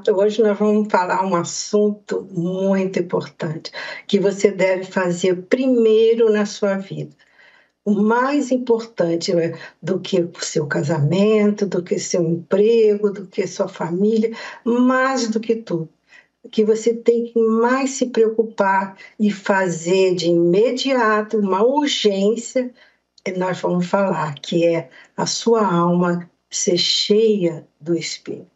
falar, hoje nós vamos falar um assunto muito importante que você deve fazer primeiro na sua vida. O mais importante né, do que o seu casamento, do que seu emprego, do que sua família, mais do que tudo, que você tem que mais se preocupar e fazer de imediato uma urgência, nós vamos falar, que é a sua alma ser cheia do Espírito.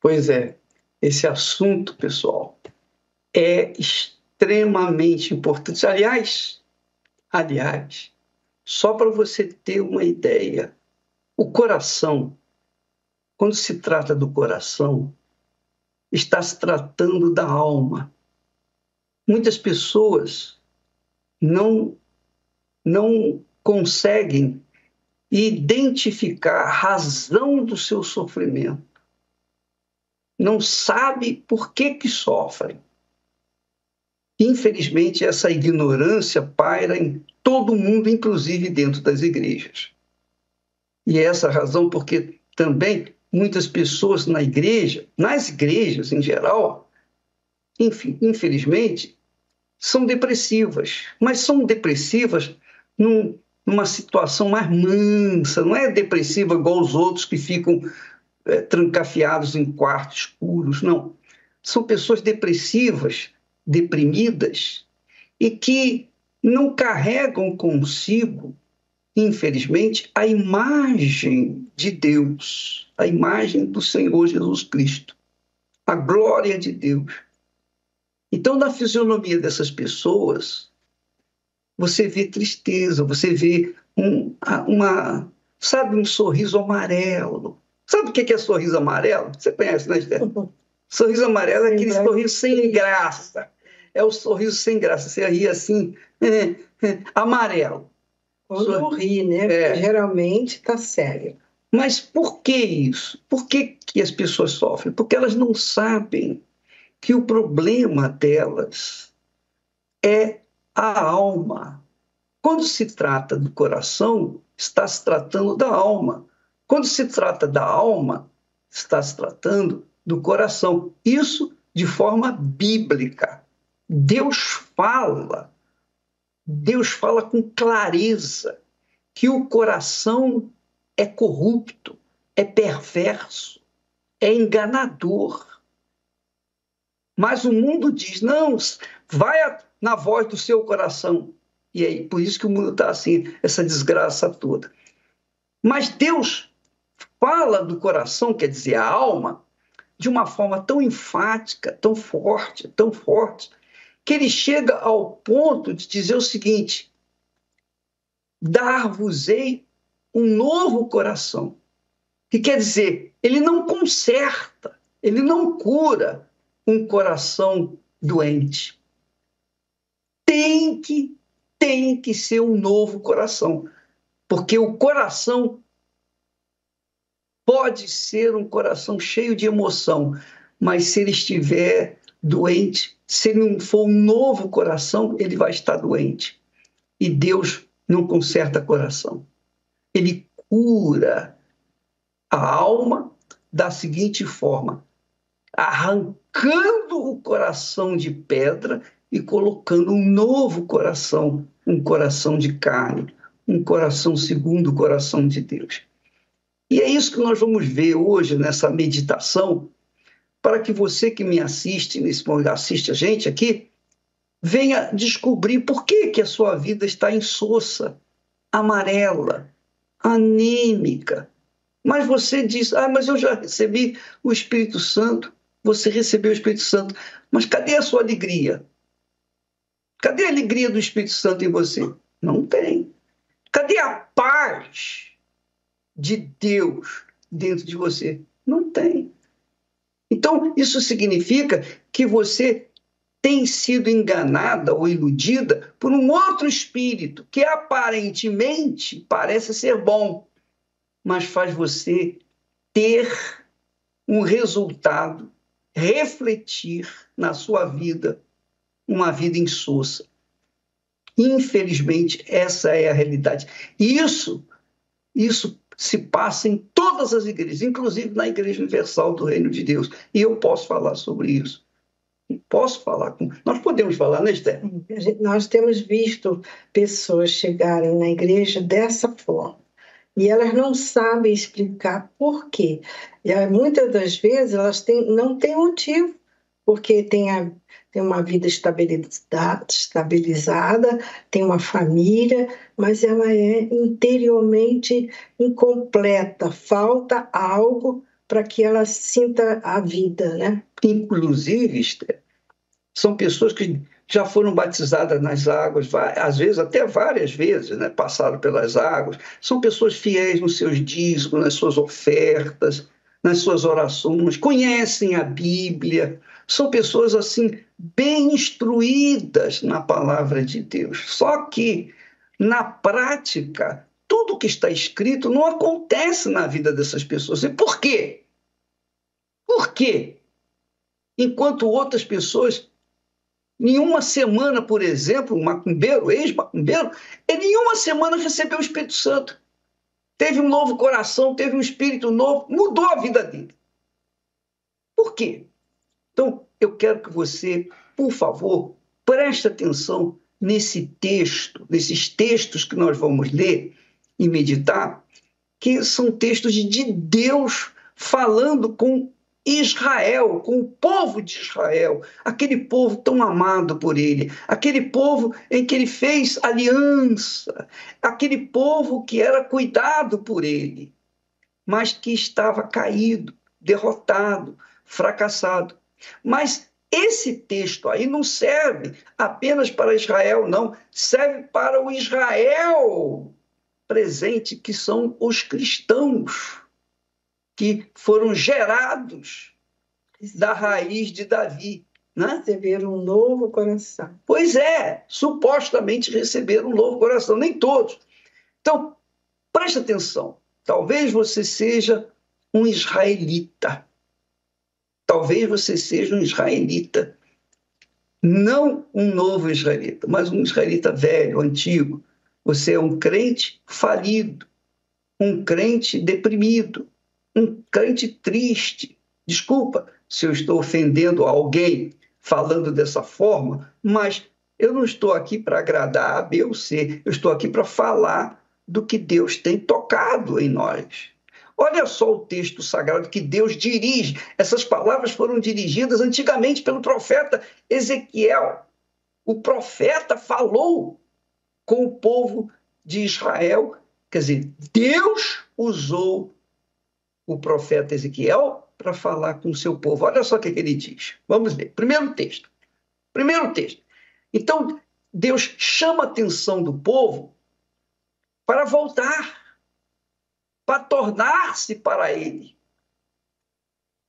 Pois é, esse assunto, pessoal, é extremamente importante. Aliás, aliás, só para você ter uma ideia, o coração, quando se trata do coração, está se tratando da alma. Muitas pessoas não não conseguem identificar a razão do seu sofrimento. Não sabe por que que sofrem. Infelizmente, essa ignorância paira em todo mundo, inclusive dentro das igrejas. E é essa a razão porque também muitas pessoas na igreja, nas igrejas em geral, infelizmente, são depressivas, mas são depressivas num, numa situação mais mansa, não é depressiva igual os outros que ficam é, trancafiados em quartos escuros, não. São pessoas depressivas, deprimidas e que não carregam consigo, infelizmente, a imagem de Deus, a imagem do Senhor Jesus Cristo, a glória de Deus. Então, na fisionomia dessas pessoas, você vê tristeza, você vê um, uma, sabe, um sorriso amarelo. Sabe o que é sorriso amarelo? Você conhece, né, Esther? Sorriso amarelo é aquele sorriso sem graça. É o sorriso sem graça. Você ri assim, é, é, amarelo. Quando Sor... ri, né? É. Geralmente está sério. Mas por que isso? Por que, que as pessoas sofrem? Porque elas não sabem que o problema delas é a alma. Quando se trata do coração, está se tratando da alma. Quando se trata da alma, está se tratando do coração. Isso de forma bíblica. Deus fala, Deus fala com clareza que o coração é corrupto, é perverso, é enganador. Mas o mundo diz: não, vai na voz do seu coração. E aí, por isso que o mundo está assim, essa desgraça toda. Mas Deus fala do coração, quer dizer, a alma, de uma forma tão enfática, tão forte, tão forte, que ele chega ao ponto de dizer o seguinte: dar-vos-ei um novo coração. Que quer dizer, ele não conserta, ele não cura um coração doente tem que, tem que ser um novo coração. Porque o coração pode ser um coração cheio de emoção, mas se ele estiver doente, se ele não for um novo coração, ele vai estar doente. E Deus não conserta coração. Ele cura a alma da seguinte forma: arrancando o coração de pedra e colocando um novo coração, um coração de carne, um coração segundo o coração de Deus. E é isso que nós vamos ver hoje nessa meditação, para que você que me assiste, nesse assiste a gente aqui, venha descobrir por que, que a sua vida está insossa, amarela, anêmica. Mas você diz, ah, mas eu já recebi o Espírito Santo. Você recebeu o Espírito Santo, mas cadê a sua alegria? Cadê a alegria do Espírito Santo em você? Não tem. Cadê a paz de Deus dentro de você? Não tem. Então, isso significa que você tem sido enganada ou iludida por um outro espírito que aparentemente parece ser bom, mas faz você ter um resultado, refletir na sua vida uma vida insossa. Infelizmente, essa é a realidade. Isso, isso se passa em todas as igrejas, inclusive na Igreja Universal do Reino de Deus. E eu posso falar sobre isso. Posso falar com. Nós podemos falar, né, Esther? Nós temos visto pessoas chegarem na igreja dessa forma. E elas não sabem explicar por quê. E muitas das vezes elas têm, não têm motivo, porque tem, a, tem uma vida estabilizada, estabilizada, tem uma família, mas ela é interiormente incompleta, falta algo para que ela sinta a vida, né? Inclusive, são pessoas que já foram batizadas nas águas, às vezes até várias vezes, né? passaram pelas águas. São pessoas fiéis nos seus dízimos, nas suas ofertas, nas suas orações, conhecem a Bíblia. São pessoas assim bem instruídas na palavra de Deus. Só que na prática, tudo que está escrito não acontece na vida dessas pessoas. E por quê? Por quê? Enquanto outras pessoas em uma semana, por exemplo, um macumbeiro, ex-macumbeiro, em uma semana recebeu o Espírito Santo. Teve um novo coração, teve um espírito novo, mudou a vida dele. Por quê? Então, eu quero que você, por favor, preste atenção nesse texto, nesses textos que nós vamos ler e meditar, que são textos de Deus falando com Israel, com o povo de Israel, aquele povo tão amado por ele, aquele povo em que ele fez aliança, aquele povo que era cuidado por ele, mas que estava caído, derrotado, fracassado. Mas esse texto aí não serve apenas para Israel, não, serve para o Israel presente, que são os cristãos que foram gerados da raiz de Davi. Né? Receberam um novo coração. Pois é, supostamente receberam um novo coração, nem todos. Então, preste atenção. Talvez você seja um israelita. Talvez você seja um israelita. Não um novo israelita, mas um israelita velho, antigo. Você é um crente falido, um crente deprimido, um crente triste. Desculpa se eu estou ofendendo alguém falando dessa forma, mas eu não estou aqui para agradar A, B ou C, eu estou aqui para falar do que Deus tem tocado em nós. Olha só o texto sagrado que Deus dirige. Essas palavras foram dirigidas antigamente pelo profeta Ezequiel. O profeta falou com o povo de Israel, quer dizer, Deus usou o profeta Ezequiel para falar com o seu povo. Olha só o que, ele diz. Vamos ler. Primeiro texto. Primeiro texto. Então, Deus chama a atenção do povo para voltar, para tornar-se para ele.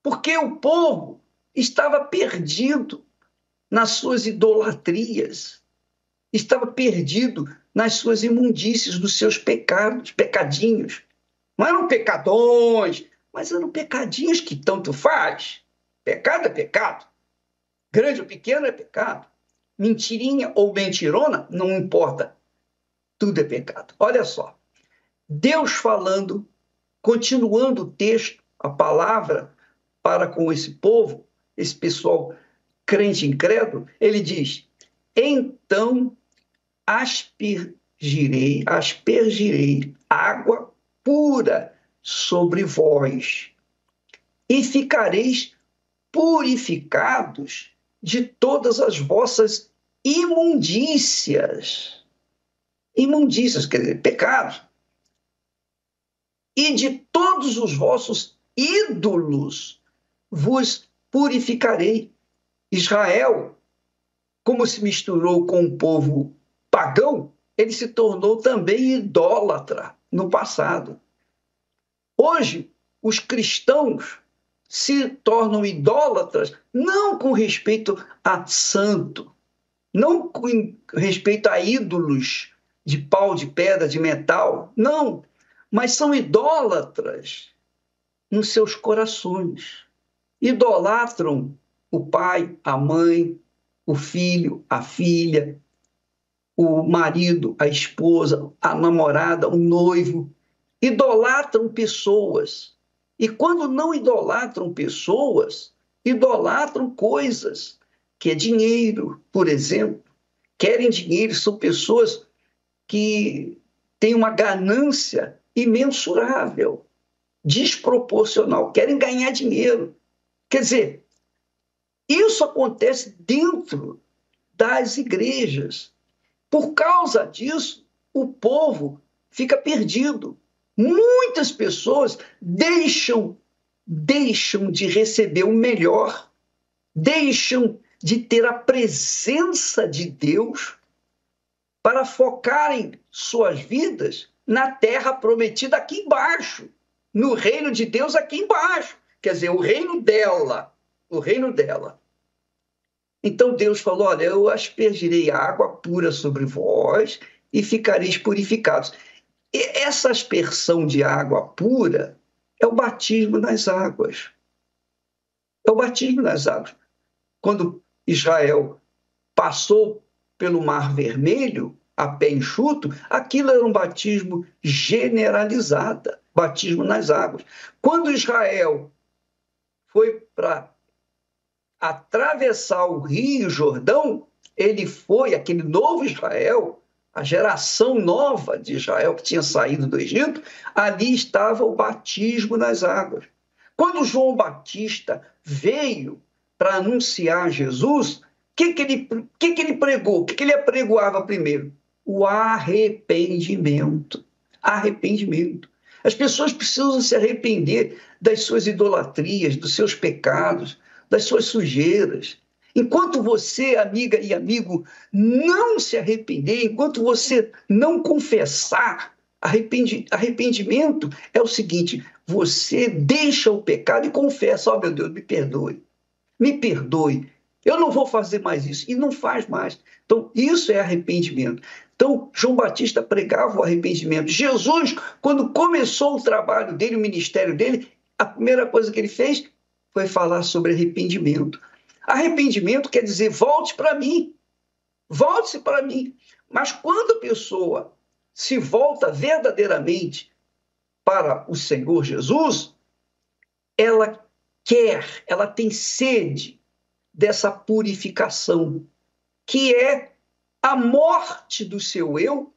Porque o povo estava perdido nas suas idolatrias, estava perdido nas suas imundícies, nos seus pecados, pecadinhos. Não eram pecadões, mas eram pecadinhos que tanto faz. Pecado é pecado. Grande ou pequeno é pecado. Mentirinha ou mentirona, não importa. Tudo é pecado. Olha só. Deus falando, continuando o texto, a palavra para com esse povo, esse pessoal crente incrédulo, ele diz: Então aspergirei, aspergirei água pura sobre vós, e ficareis purificados de todas as vossas imundícias. Imundícias, quer dizer, pecados. E de todos os vossos ídolos vos purificarei. Israel, como se misturou com o povo pagão, ele se tornou também idólatra no passado. Hoje, os cristãos se tornam idólatras não com respeito a santo, não com respeito a ídolos de pau, de pedra, de metal, não, mas são idólatras nos seus corações. Idolatram o pai, a mãe, o filho, a filha, o marido, a esposa, a namorada, o noivo. idolatram pessoas. E quando não idolatram pessoas, idolatram coisas, que é dinheiro, por exemplo. Querem dinheiro, são pessoas que têm uma ganância imensurável, desproporcional, querem ganhar dinheiro. Quer dizer, isso acontece dentro das igrejas. Por causa disso, o povo fica perdido. Muitas pessoas deixam deixam de receber o melhor, deixam de ter a presença de Deus para focarem suas vidas na terra prometida aqui embaixo, no reino de Deus aqui embaixo, quer dizer, o reino dela, o reino dela. Então Deus falou: Olha, eu aspergirei água pura sobre vós e ficareis purificados. E essa aspersão de água pura é o batismo nas águas. É o batismo nas águas. Quando Israel passou pelo Mar Vermelho a pé enxuto, aquilo era um batismo generalizado, batismo nas águas. Quando Israel foi para atravessar o Rio Jordão, ele foi, aquele novo Israel, a geração nova de Israel que tinha saído do Egito, ali estava o batismo nas águas. Quando João Batista veio para anunciar Jesus, o que, que, ele, que, que ele pregou? O que, que ele apregoava primeiro? O arrependimento. Arrependimento. As pessoas precisam se arrepender das suas idolatrias, dos seus pecados, das suas sujeiras. Enquanto você, amiga e amigo, não se arrepender, enquanto você não confessar, arrependi, arrependimento é o seguinte: você deixa o pecado e confessa, ó oh, meu Deus, me perdoe, me perdoe, eu não vou fazer mais isso, e não faz mais. Então, isso é arrependimento. Então, João Batista pregava o arrependimento. Jesus, quando começou o trabalho dele, o ministério dele, a primeira coisa que ele fez foi falar sobre arrependimento. Arrependimento quer dizer volte para mim, volte-se para mim. Mas quando a pessoa se volta verdadeiramente para o Senhor Jesus, ela quer, ela tem sede dessa purificação, que é a morte do seu eu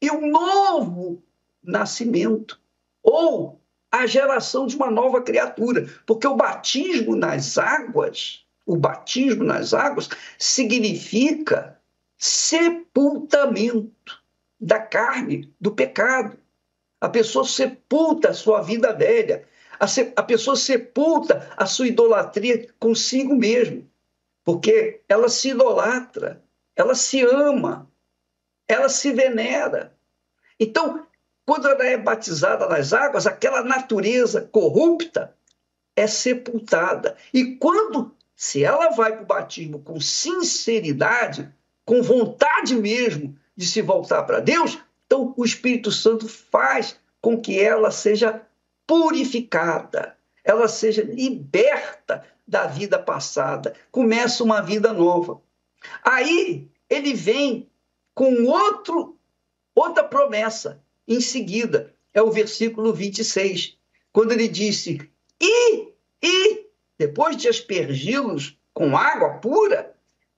e o novo nascimento, ou a geração de uma nova criatura, porque o batismo nas águas, o batismo nas águas significa sepultamento da carne, do pecado. A pessoa sepulta a sua vida velha, a, se, a pessoa sepulta a sua idolatria consigo mesmo, porque ela se idolatra, ela se ama, ela se venera. Então, quando ela é batizada nas águas, aquela natureza corrupta é sepultada. E quando, se ela vai para o batismo com sinceridade, com vontade mesmo de se voltar para Deus, então o Espírito Santo faz com que ela seja purificada, ela seja liberta da vida passada, começa uma vida nova. Aí ele vem com outro outra promessa em seguida. É o versículo 26, quando ele disse: E, e, depois de aspergi-los com água pura,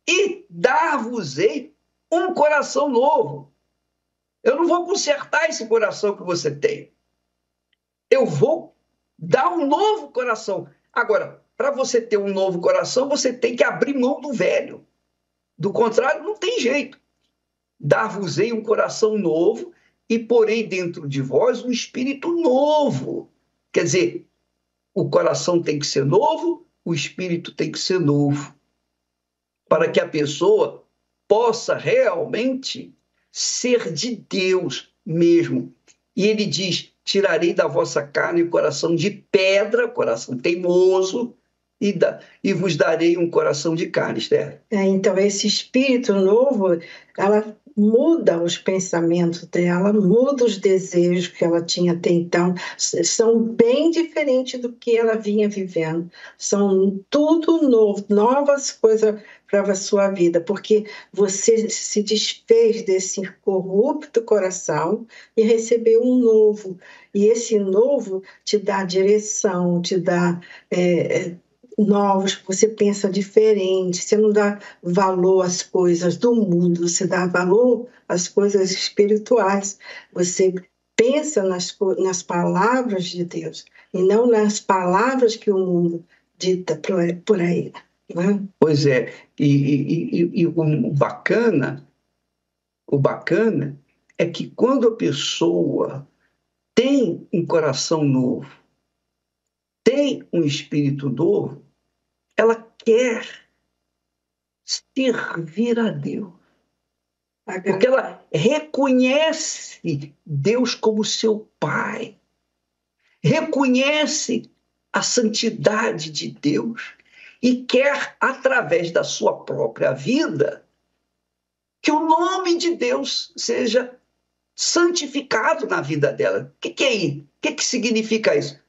e dar-vos-ei um coração novo. Eu não vou consertar esse coração que você tem. Eu vou dar um novo coração. Agora, para você ter um novo coração, você tem que abrir mão do velho. Do contrário, não tem jeito. Dar-vos-ei um coração novo e porei dentro de vós um espírito novo. Quer dizer, o coração tem que ser novo, o espírito tem que ser novo, para que a pessoa possa realmente ser de Deus mesmo. E ele diz: tirarei da vossa carne o coração de pedra, coração teimoso, e, da, e vos darei um coração de carne, Esther. É, então, esse espírito novo, ela muda os pensamentos dela, muda os desejos que ela tinha até então, são bem diferentes do que ela vinha vivendo. São tudo novo, novas coisas para a sua vida, porque você se desfez desse corrupto coração e recebeu um novo. E esse novo te dá direção, te dá. É, novos, você pensa diferente, você não dá valor às coisas do mundo, você dá valor às coisas espirituais. Você pensa nas, nas palavras de Deus e não nas palavras que o mundo dita por aí. Né? Pois é, e, e, e, e o bacana, o bacana é que quando a pessoa tem um coração novo, tem um espírito novo, ela quer servir a Deus. Porque ela reconhece Deus como seu Pai, reconhece a santidade de Deus e quer, através da sua própria vida, que o nome de Deus seja santificado na vida dela. O que, que é isso? O que, que significa isso?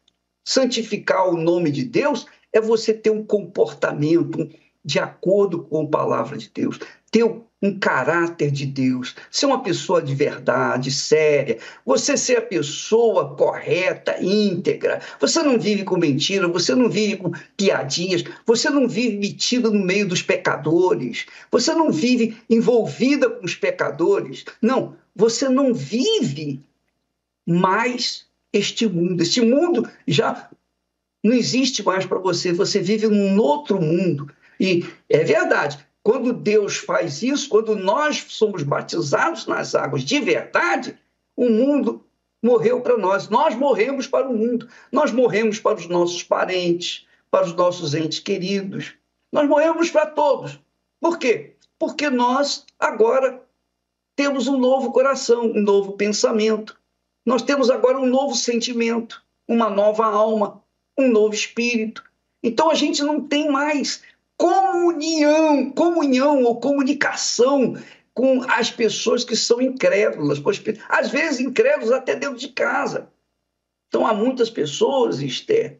Santificar o nome de Deus é você ter um comportamento de acordo com a palavra de Deus, ter um caráter de Deus, ser uma pessoa de verdade, séria, você ser a pessoa correta, íntegra. Você não vive com mentira, você não vive com piadinhas, você não vive metido no meio dos pecadores, você não vive envolvida com os pecadores. Não, você não vive mais este mundo. Este mundo já não existe mais para você, você vive num outro mundo. E é verdade, quando Deus faz isso, quando nós somos batizados nas águas de verdade, o mundo morreu para nós. Nós morremos para o mundo. Nós morremos para os nossos parentes, para os nossos entes queridos. Nós morremos para todos. Por quê? Porque nós agora temos um novo coração, um novo pensamento. Nós temos agora um novo sentimento, uma nova alma, um novo espírito. Então a gente não tem mais comunhão, comunhão ou comunicação com as pessoas que são incrédulas, às vezes incrédulos até dentro de casa. Então há muitas pessoas, Esther,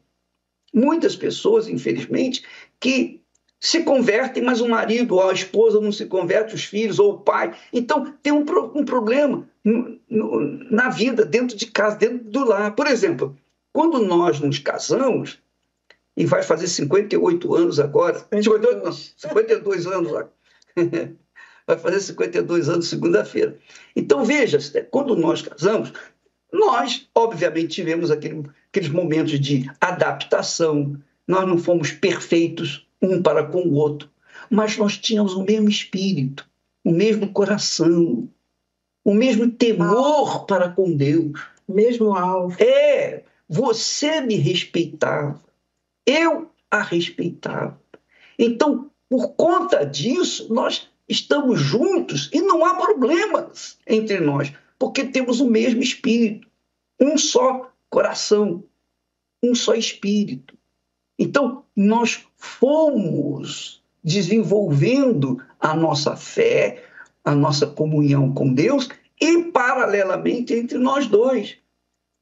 muitas pessoas, infelizmente, que se convertem, mas o marido ou a esposa não se converte, os filhos ou o pai. Então tem um, um problema no, no, na vida, dentro de casa, dentro do lar. Por exemplo, quando nós nos casamos, e vai fazer 58 anos agora, 52, não, 52 anos agora. vai fazer 52 anos segunda-feira. Então, veja, quando nós casamos, nós, obviamente, tivemos aquele, aqueles momentos de adaptação, nós não fomos perfeitos um para com o outro, mas nós tínhamos o mesmo espírito, o mesmo coração, o mesmo temor para com Deus. Mesmo alvo. É, você me respeitava, eu a respeitava. Então, por conta disso, nós estamos juntos e não há problemas entre nós, porque temos o mesmo espírito, um só coração, um só espírito. Então, nós fomos desenvolvendo a nossa fé, a nossa comunhão com Deus e, paralelamente, entre nós dois.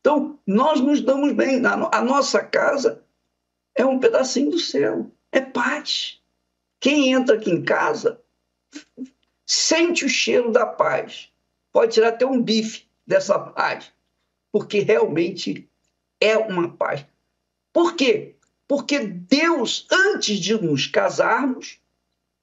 Então, nós nos damos bem. A nossa casa é um pedacinho do céu, é paz. Quem entra aqui em casa sente o cheiro da paz. Pode tirar até um bife dessa paz, porque realmente é uma paz. Por quê? Porque Deus, antes de nos casarmos,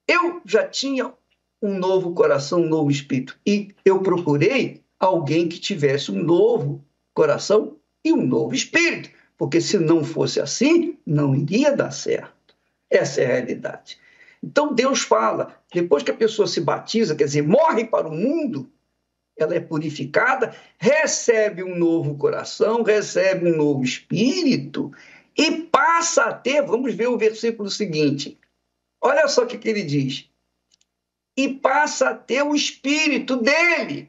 eu já tinha um novo coração, um novo espírito. E eu procurei alguém que tivesse um novo coração e um novo espírito, porque se não fosse assim, não iria dar certo. Essa é a realidade. Então Deus fala, depois que a pessoa se batiza, quer dizer, morre para o mundo, ela é purificada, recebe um novo coração, recebe um novo espírito e passa a ter, vamos ver o versículo seguinte. Olha só o que, ele diz. E passa a ter o espírito dele.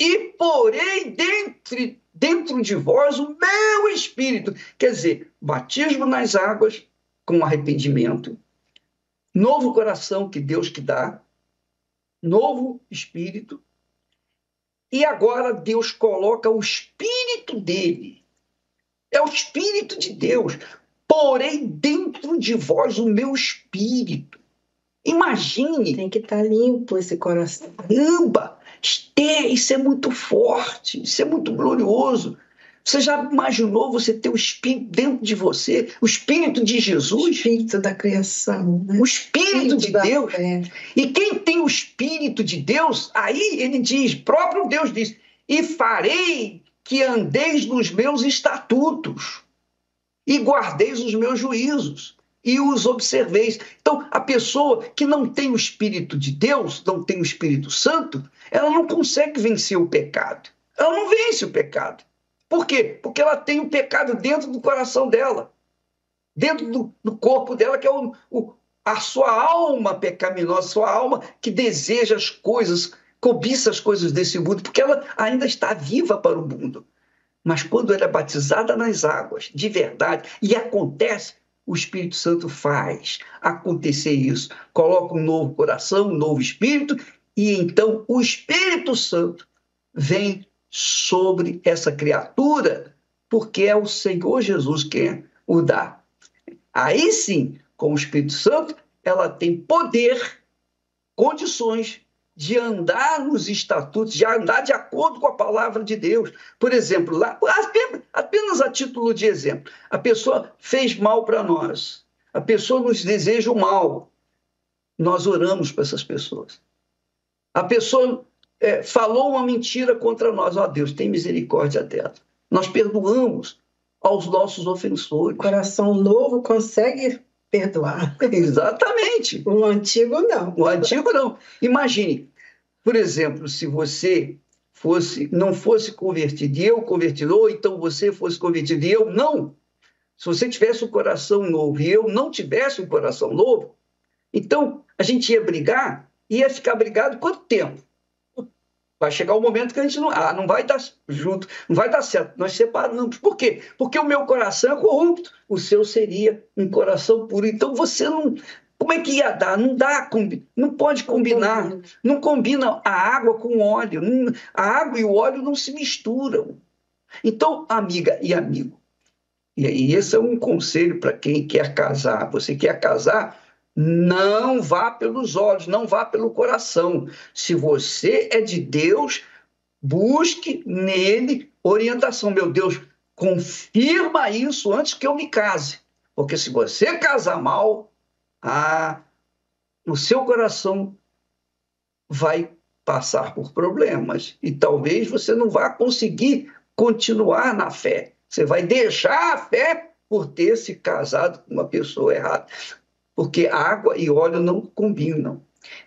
E porém, dentre dentro de vós o meu espírito. Quer dizer, batismo nas águas com arrependimento, novo coração que Deus que dá, novo espírito E agora Deus coloca o Espírito dele. É o Espírito de Deus. Porém, dentro de vós o meu Espírito. Imagine. Tem que estar tá limpo esse coração. Caramba! Isso é muito forte, isso é muito glorioso. Você já imaginou você ter o Espírito dentro de você? O Espírito de Jesus? O Espírito da criação. Né? O Espírito, Espírito de Deus. Fé. E quem tem o Espírito de Deus, aí ele diz, próprio Deus diz, e farei que andeis nos meus estatutos e guardeis os meus juízos e os observeis. Então, a pessoa que não tem o Espírito de Deus, não tem o Espírito Santo, ela não consegue vencer o pecado. Ela não vence o pecado. Por quê? Porque ela tem o pecado dentro do coração dela, dentro do, do corpo dela, que é o, o, a sua alma pecaminosa, sua alma que deseja as coisas, cobiça as coisas desse mundo, porque ela ainda está viva para o mundo. Mas quando ela é batizada nas águas, de verdade, e acontece, o Espírito Santo faz acontecer isso. Coloca um novo coração, um novo espírito, e então o Espírito Santo vem sobre essa criatura, porque é o Senhor Jesus quem o dá. Aí sim, com o Espírito Santo, ela tem poder, condições de andar nos estatutos, de andar de acordo com a palavra de Deus. Por exemplo, lá, apenas a título de exemplo, a pessoa fez mal para nós, a pessoa nos deseja o mal. Nós oramos para essas pessoas. A pessoa é, falou uma mentira contra nós. Ó oh, Deus, tem misericórdia dela. Nós perdoamos aos nossos ofensores. O coração novo consegue perdoar. Exatamente. O antigo não. O antigo não. Imagine, por exemplo, se você fosse não fosse convertido e eu convertido, ou então você fosse convertido e eu não. Se você tivesse um coração novo e eu não tivesse um coração novo, então a gente ia brigar, ia ficar brigado quanto tempo? Vai chegar o um momento que a gente não, ah, não vai dar junto, não vai dar certo. Nós separamos. Por quê? Porque o meu coração é corrupto, o seu seria um coração puro. Então você não. Como é que ia dar? Não dá, não pode combinar. Não combina a água com o óleo. A água e o óleo não se misturam. Então, amiga e amigo, e esse é um conselho para quem quer casar. Você quer casar? Não vá pelos olhos, não vá pelo coração. Se você é de Deus, busque nele orientação. Meu Deus, confirma isso antes que eu me case. Porque se você casar mal, ah, o seu coração vai passar por problemas e talvez você não vá conseguir continuar na fé. Você vai deixar a fé por ter se casado com uma pessoa errada porque água e óleo não combinam.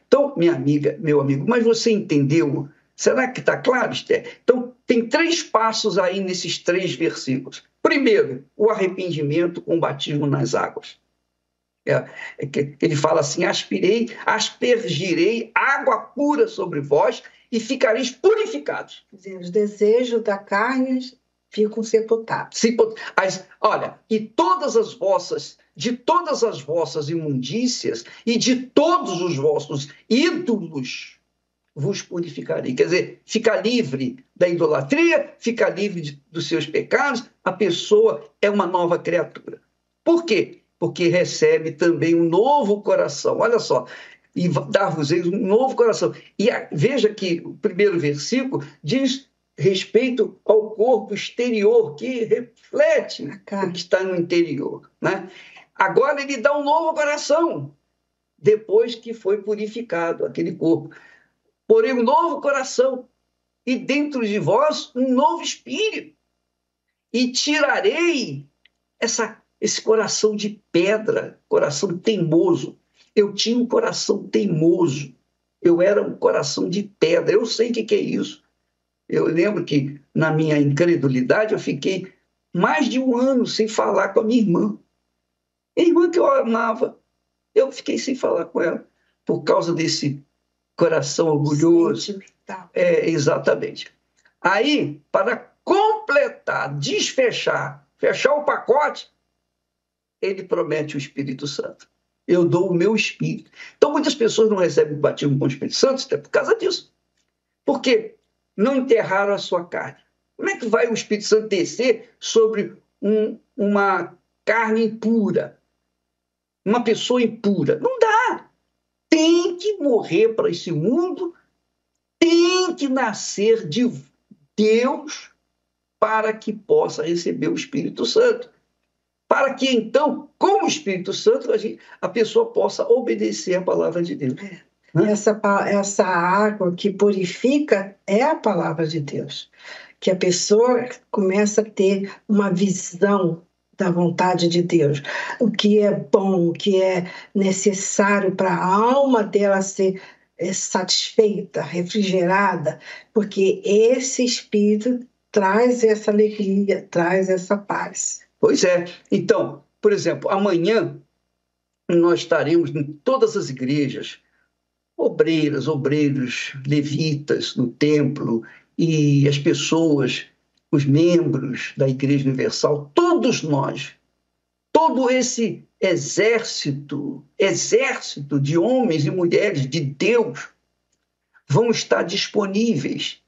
Então, minha amiga, meu amigo, mas você entendeu? Será que está claro, Esther? Então, tem três passos aí nesses três versículos. Primeiro, o arrependimento com o batismo nas águas. É, é que ele fala assim: aspirei, aspergirei água pura sobre vós e ficareis purificados. Os desejos da carne ficam sepultados. As, olha, e todas as vossas, de todas as vossas imundícias e de todos os vossos ídolos vos purificarei. Quer dizer, fica livre da idolatria, fica livre de, dos seus pecados, a pessoa é uma nova criatura. Por quê? Porque recebe também um novo coração. Olha só, e dar-vos um novo coração. E a, veja que o primeiro versículo diz respeito ao corpo exterior, que reflete o que está no interior. Né? Agora ele dá um novo coração, depois que foi purificado aquele corpo. Porém, um novo coração, e dentro de vós um novo espírito. E tirarei essa, esse coração de pedra, coração teimoso. Eu tinha um coração teimoso. Eu era um coração de pedra. Eu sei o que, que é isso. Eu lembro que, na minha incredulidade, eu fiquei mais de um ano sem falar com a minha irmã. A irmã que eu amava, eu fiquei sem falar com ela, por causa desse coração orgulhoso. É, exatamente. Aí, para completar, desfechar, fechar o pacote, ele promete o Espírito Santo. Eu dou o meu Espírito. Então, muitas pessoas não recebem o batismo com o Espírito Santo, até por causa disso. Por quê? Não enterraram a sua carne. Como é que vai o Espírito Santo descer sobre um, uma carne impura? Uma pessoa impura? Não dá. Tem que morrer para esse mundo, tem que nascer de Deus para que possa receber o Espírito Santo. Para que então, com o Espírito Santo, a, gente, a pessoa possa obedecer a palavra de Deus. Essa, essa água que purifica é a palavra de Deus. Que a pessoa começa a ter uma visão da vontade de Deus, o que é bom, o que é necessário para a alma dela ser é, satisfeita, refrigerada, porque esse espírito traz essa alegria, traz essa paz. Pois é. Então, por exemplo, amanhã nós estaremos em todas as igrejas obreiras, obreiros, levitas no templo e as pessoas, os membros da Igreja Universal, todos nós, todo esse exército, exército de homens e mulheres de Deus vão estar disponíveis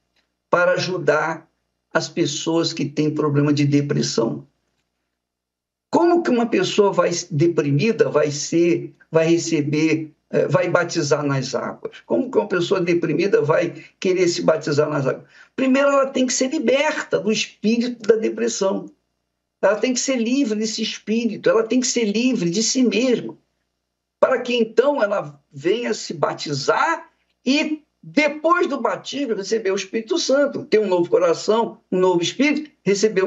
para ajudar as pessoas que têm problema de depressão. Como que uma pessoa vai deprimida vai ser, vai receber vai batizar nas águas? Como que uma pessoa deprimida vai querer se batizar nas águas? Primeiro, ela tem que ser liberta do espírito da depressão. Ela tem que ser livre desse espírito, ela tem que ser livre de si mesma, para que então ela venha se batizar e, depois do batismo, receber o Espírito Santo, ter um novo coração, um novo espírito, receber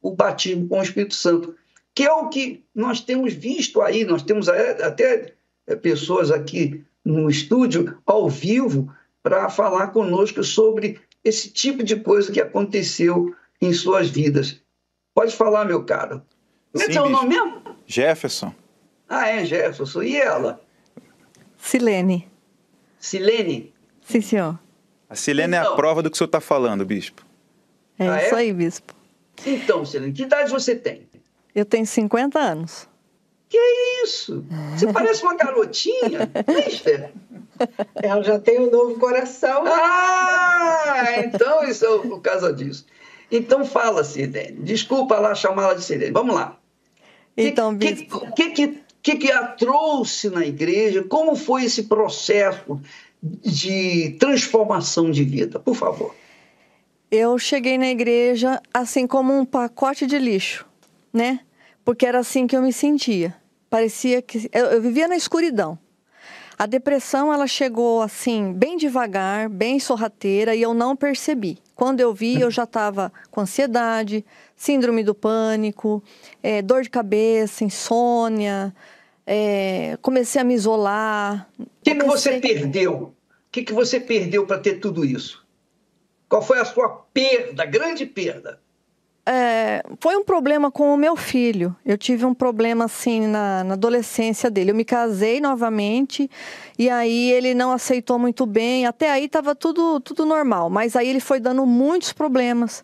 o batismo com o Espírito Santo, que é o que nós temos visto aí, nós temos até pessoas aqui no estúdio, ao vivo, para falar conosco sobre esse tipo de coisa que aconteceu em suas vidas. Pode falar, meu caro. Como é que é o nome mesmo? Jefferson. Ah, é, Jefferson. E ela? Silene. Silene? Sim, senhor. A Silene então, é a então. prova do que o senhor está falando, bispo. É ah, isso é? aí, bispo. Então, Silene, que idade você tem? Eu tenho 50 anos. Que é isso? Você parece uma garotinha, mister. Ela já tem um novo coração. Ah, então isso é por causa disso. Então fala, Sirene. Desculpa lá chamá-la de Sirene. Vamos lá. Então, que, bispo. que, que, que, que a trouxe na igreja? Como foi esse processo de transformação de vida? Por favor. Eu cheguei na igreja assim como um pacote de lixo, né? Porque era assim que eu me sentia parecia que eu, eu vivia na escuridão. A depressão ela chegou assim bem devagar, bem sorrateira e eu não percebi. Quando eu vi, eu já estava com ansiedade, síndrome do pânico, é, dor de cabeça, insônia. É, comecei a me isolar. O que, que você perdeu? O que, que você perdeu para ter tudo isso? Qual foi a sua perda, grande perda? É, foi um problema com o meu filho. Eu tive um problema assim na, na, adolescência dele. Eu me casei novamente e aí ele não aceitou muito bem. Até aí estava tudo, tudo normal, mas aí ele foi dando muitos problemas.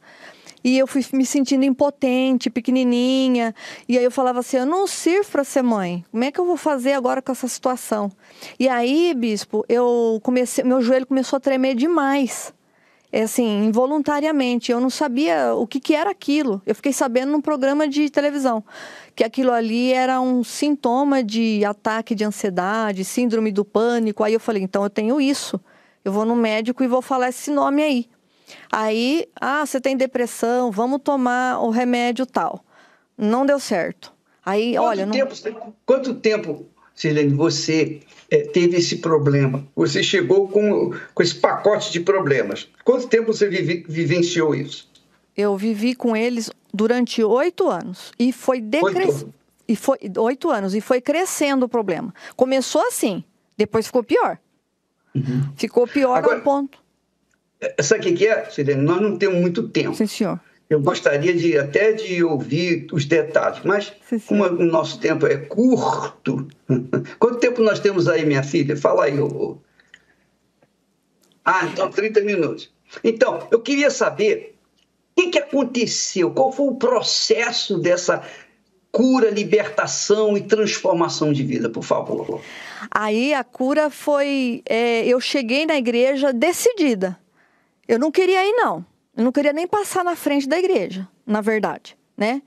E eu fui me sentindo impotente, pequenininha. E aí eu falava assim: eu não sirvo para ser mãe. Como é que eu vou fazer agora com essa situação? E aí, bispo, eu comecei, meu joelho começou a tremer demais assim, involuntariamente. Eu não sabia o que, que era aquilo. Eu fiquei sabendo num programa de televisão que aquilo ali era um sintoma de ataque de ansiedade, síndrome do pânico. Aí eu falei, então eu tenho isso. Eu vou no médico e vou falar esse nome aí. Aí, ah, você tem depressão, vamos tomar o remédio tal. Não deu certo. Aí, quanto olha. Tempo, não... Quanto tempo, Sirlene, você é, teve esse problema? Você chegou com, com esse pacote de problemas. Quanto tempo você vive, vivenciou isso? Eu vivi com eles durante oito anos e foi decrescendo. E foi oito anos e foi crescendo o problema. Começou assim, depois ficou pior. Uhum. Ficou pior Agora, ao ponto. É, sabe o que é, Sirene? Nós não temos muito tempo. Sim, senhor. Eu gostaria de até de ouvir os detalhes, mas sim, sim. como o nosso tempo é curto, quanto tempo nós temos aí, minha filha? Fala aí. Ô... Ah, então 30 minutos. Então, eu queria saber o que, que aconteceu, qual foi o processo dessa cura, libertação e transformação de vida, por favor. Aí a cura foi. É, eu cheguei na igreja decidida Eu não queria ir, não. Eu não queria nem passar na frente da igreja, na verdade, né?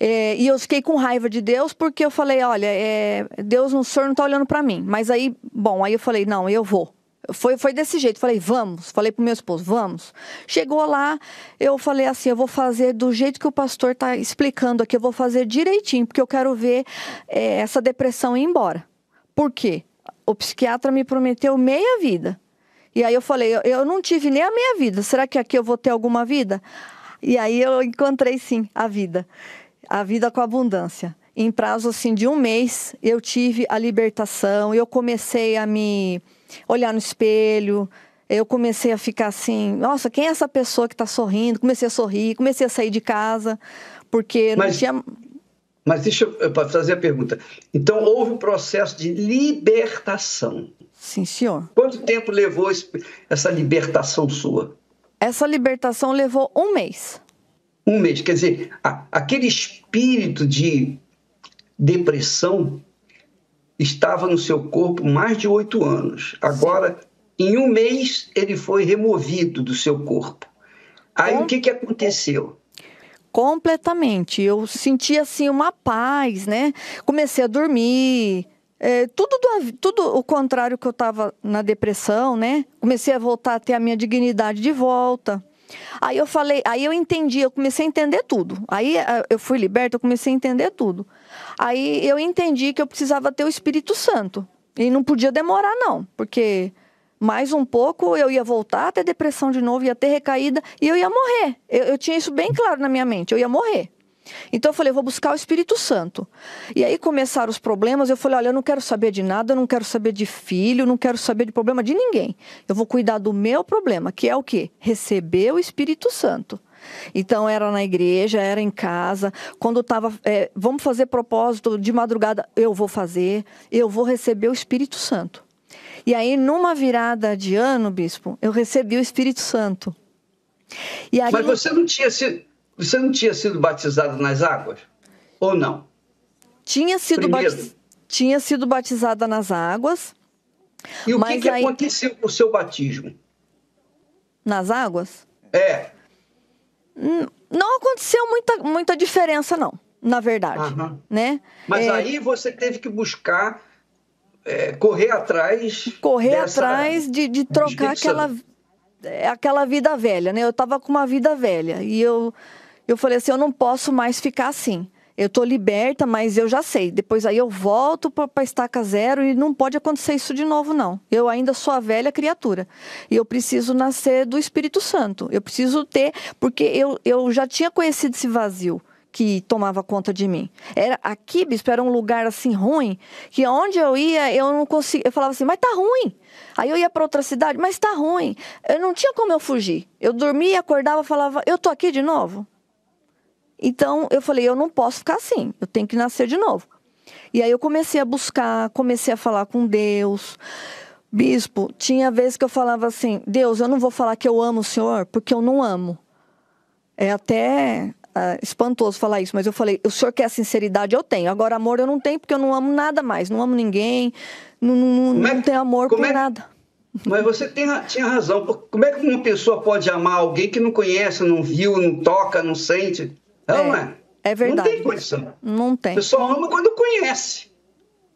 É, e eu fiquei com raiva de Deus porque eu falei, olha, é, Deus, o senhor não está olhando para mim. Mas aí, bom, aí eu falei, não, eu vou. Foi, foi desse jeito. Falei, vamos. Falei pro meu esposo, vamos. Chegou lá, eu falei assim: eu vou fazer do jeito que o pastor está explicando aqui, eu vou fazer direitinho, porque eu quero ver é, essa depressão ir embora. Por quê? O psiquiatra me prometeu meia vida. E aí eu falei: eu, eu não tive nem a meia vida. Será que aqui eu vou ter alguma vida? E aí eu encontrei sim a vida. A vida com abundância em prazo assim de um mês eu tive a libertação eu comecei a me olhar no espelho. Eu comecei a ficar assim, nossa, quem é essa pessoa que está sorrindo? Comecei a sorrir, comecei a sair de casa, porque não mas, tinha. Mas deixa eu fazer a pergunta. Então, houve um processo de libertação. Sim, senhor. Quanto tempo levou essa libertação sua? Essa libertação levou um mês. Um mês. Quer dizer, aquele espírito de depressão estava no seu corpo mais de oito anos. Agora, em um mês, ele foi removido do seu corpo. Aí Com... o que, que aconteceu? Completamente. Eu senti assim uma paz, né? Comecei a dormir. É, tudo, do, tudo o contrário que eu estava na depressão, né? Comecei a voltar a ter a minha dignidade de volta. Aí eu falei, aí eu entendi, eu comecei a entender tudo. Aí eu fui liberta, eu comecei a entender tudo. Aí eu entendi que eu precisava ter o Espírito Santo. E não podia demorar, não, porque mais um pouco eu ia voltar a ter depressão de novo, ia ter recaída e eu ia morrer. Eu, eu tinha isso bem claro na minha mente, eu ia morrer. Então eu falei, eu vou buscar o Espírito Santo. E aí começaram os problemas, eu falei, olha, eu não quero saber de nada, eu não quero saber de filho, não quero saber de problema de ninguém. Eu vou cuidar do meu problema, que é o quê? Receber o Espírito Santo. Então era na igreja, era em casa. Quando estava, é, vamos fazer propósito de madrugada, eu vou fazer, eu vou receber o Espírito Santo. E aí, numa virada de ano, bispo, eu recebi o Espírito Santo. Aí, Mas você não tinha sido, você não tinha sido batizado nas águas? Ou não? Tinha sido, batiz... tinha sido batizada nas águas. E o que, que aí... aconteceu com o seu batismo? Nas águas? É. Não aconteceu muita, muita diferença, não, na verdade. Uhum. Né? Mas é... aí você teve que buscar é, correr atrás. Correr atrás de, de trocar aquela, é, aquela vida velha, né? Eu estava com uma vida velha. E eu, eu falei assim: eu não posso mais ficar assim eu estou liberta, mas eu já sei. Depois aí eu volto para estaca zero e não pode acontecer isso de novo, não. Eu ainda sou a velha criatura. E eu preciso nascer do Espírito Santo. Eu preciso ter, porque eu, eu já tinha conhecido esse vazio que tomava conta de mim. Era aqui, bispo, era um lugar assim ruim, que onde eu ia, eu não conseguia, eu falava assim, mas tá ruim. Aí eu ia para outra cidade, mas tá ruim. Eu não tinha como eu fugir. Eu dormia, acordava, falava, eu tô aqui de novo. Então eu falei, eu não posso ficar assim, eu tenho que nascer de novo. E aí eu comecei a buscar, comecei a falar com Deus. Bispo, tinha vezes que eu falava assim: Deus, eu não vou falar que eu amo o Senhor porque eu não amo. É até uh, espantoso falar isso, mas eu falei: o Senhor quer sinceridade? Eu tenho. Agora, amor eu não tenho porque eu não amo nada mais. Não amo ninguém, não, não, é, não tenho amor por é, nada. Mas você tem, tinha razão. Como é que uma pessoa pode amar alguém que não conhece, não viu, não toca, não sente? É, não é? É verdade. Não tem condição. Não tem. A pessoa ama quando conhece,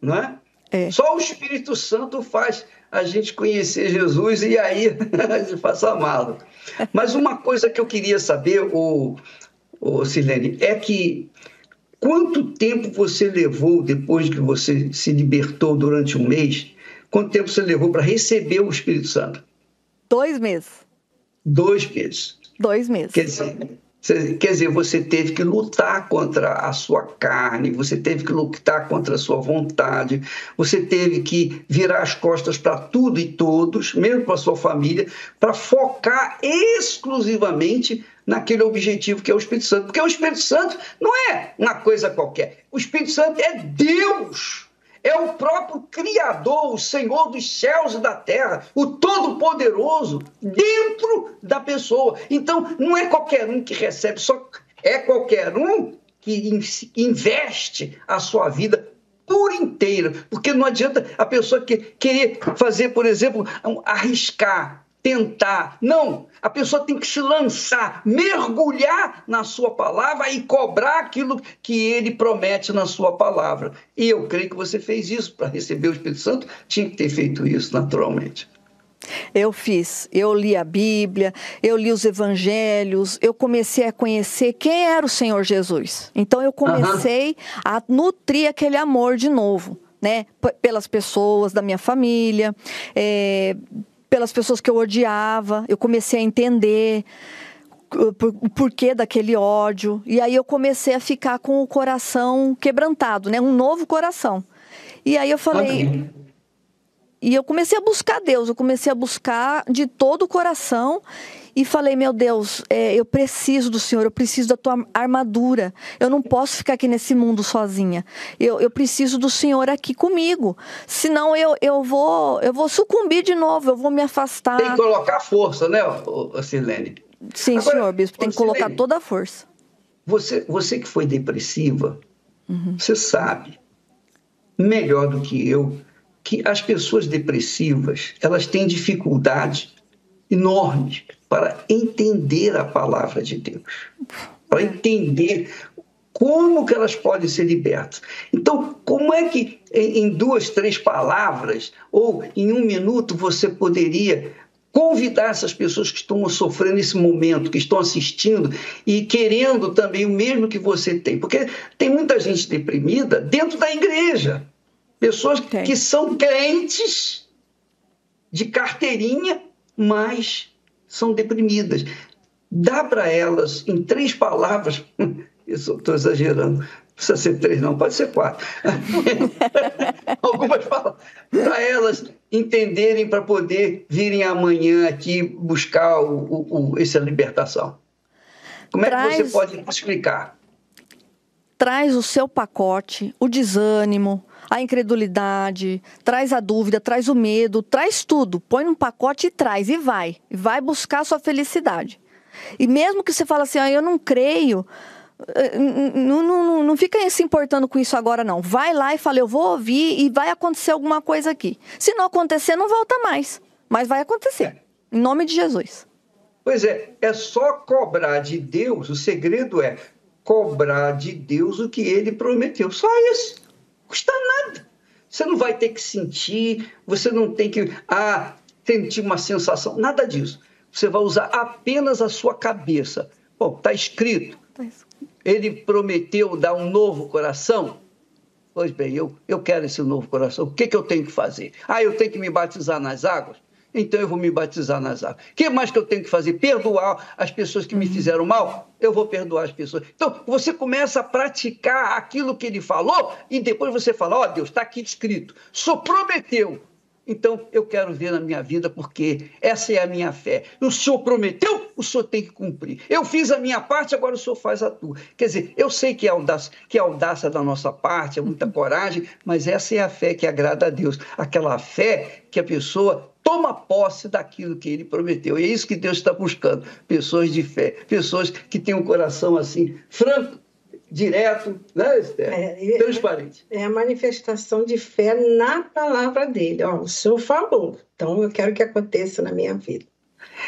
não é? é? Só o Espírito Santo faz a gente conhecer Jesus e aí a gente passa amá-lo. Mas uma coisa que eu queria saber, o, o Silene, é que quanto tempo você levou depois que você se libertou durante um mês? Quanto tempo você levou para receber o Espírito Santo? Dois meses. Dois meses. Dois meses. Quer dizer, Quer dizer, você teve que lutar contra a sua carne, você teve que lutar contra a sua vontade, você teve que virar as costas para tudo e todos, mesmo para a sua família, para focar exclusivamente naquele objetivo que é o Espírito Santo. Porque o Espírito Santo não é uma coisa qualquer. O Espírito Santo é Deus é o próprio Criador, o Senhor dos céus e da terra, o Todo-Poderoso, dentro da pessoa. Então, não é qualquer um que recebe, só é qualquer um que investe a sua vida por inteira. Porque não adianta a pessoa que, querer fazer, por exemplo, arriscar tentar. Não, a pessoa tem que se lançar, mergulhar na sua palavra e cobrar aquilo que ele promete na sua palavra. E eu creio que você fez isso para receber o Espírito Santo, tinha que ter feito isso naturalmente. Eu fiz, eu li a Bíblia, eu li os evangelhos, eu comecei a conhecer quem era o Senhor Jesus. Então eu comecei uhum. a nutrir aquele amor de novo. Né, pelas pessoas da minha família, é, pelas pessoas que eu odiava, eu comecei a entender o porquê daquele ódio. E aí eu comecei a ficar com o coração quebrantado, né? Um novo coração. E aí eu falei. E eu comecei a buscar Deus, eu comecei a buscar de todo o coração e falei: Meu Deus, é, eu preciso do Senhor, eu preciso da tua armadura. Eu não posso ficar aqui nesse mundo sozinha. Eu, eu preciso do Senhor aqui comigo. Senão eu, eu, vou, eu vou sucumbir de novo, eu vou me afastar. Tem que colocar força, né, Silene? Sim, Agora, senhor bispo, tem que colocar Silene, toda a força. Você, você que foi depressiva, uhum. você sabe melhor do que eu que as pessoas depressivas elas têm dificuldade enormes para entender a palavra de Deus, para entender como que elas podem ser libertas. Então, como é que em duas, três palavras ou em um minuto você poderia convidar essas pessoas que estão sofrendo esse momento, que estão assistindo e querendo também o mesmo que você tem? Porque tem muita gente deprimida dentro da igreja. Pessoas que são crentes de carteirinha, mas são deprimidas. Dá para elas, em três palavras, estou exagerando, precisa ser três, não, pode ser quatro. Algumas palavras, para elas entenderem, para poder virem amanhã aqui buscar o, o, o, essa libertação. Como Traz... é que você pode explicar? Traz o seu pacote, o desânimo, a incredulidade, traz a dúvida, traz o medo, traz tudo, põe num pacote e traz e vai, vai buscar a sua felicidade. E mesmo que você fale assim, ah, eu não creio, eh, não, não, não fica se importando com isso agora, não. Vai lá e fala, eu vou ouvir e vai acontecer alguma coisa aqui. Se não acontecer, não volta mais. Mas vai acontecer. Em nome de Jesus. Pois é, é só cobrar de Deus, o segredo é cobrar de Deus o que ele prometeu. Só isso custa nada. Você não vai ter que sentir, você não tem que ah, sentir uma sensação, nada disso. Você vai usar apenas a sua cabeça. Bom, está escrito. Tá Ele prometeu dar um novo coração. Pois bem, eu, eu quero esse novo coração. O que, que eu tenho que fazer? Ah, eu tenho que me batizar nas águas? Então eu vou me batizar nas águas. O que mais que eu tenho que fazer? Perdoar as pessoas que me uhum. fizeram mal? Eu vou perdoar as pessoas. Então, você começa a praticar aquilo que ele falou e depois você fala: Ó oh, Deus, está aqui escrito, só prometeu. Então, eu quero ver na minha vida porque essa é a minha fé. O Senhor prometeu, o Senhor tem que cumprir. Eu fiz a minha parte, agora o Senhor faz a tua. Quer dizer, eu sei que é audácia, que é audácia da nossa parte, é muita coragem, mas essa é a fé que agrada a Deus. Aquela fé que a pessoa toma posse daquilo que ele prometeu. E é isso que Deus está buscando: pessoas de fé, pessoas que têm um coração assim, franco, direto, né, Esther? É, Transparente. É a manifestação de fé na palavra dele. Ó, o senhor falou, então eu quero que aconteça na minha vida.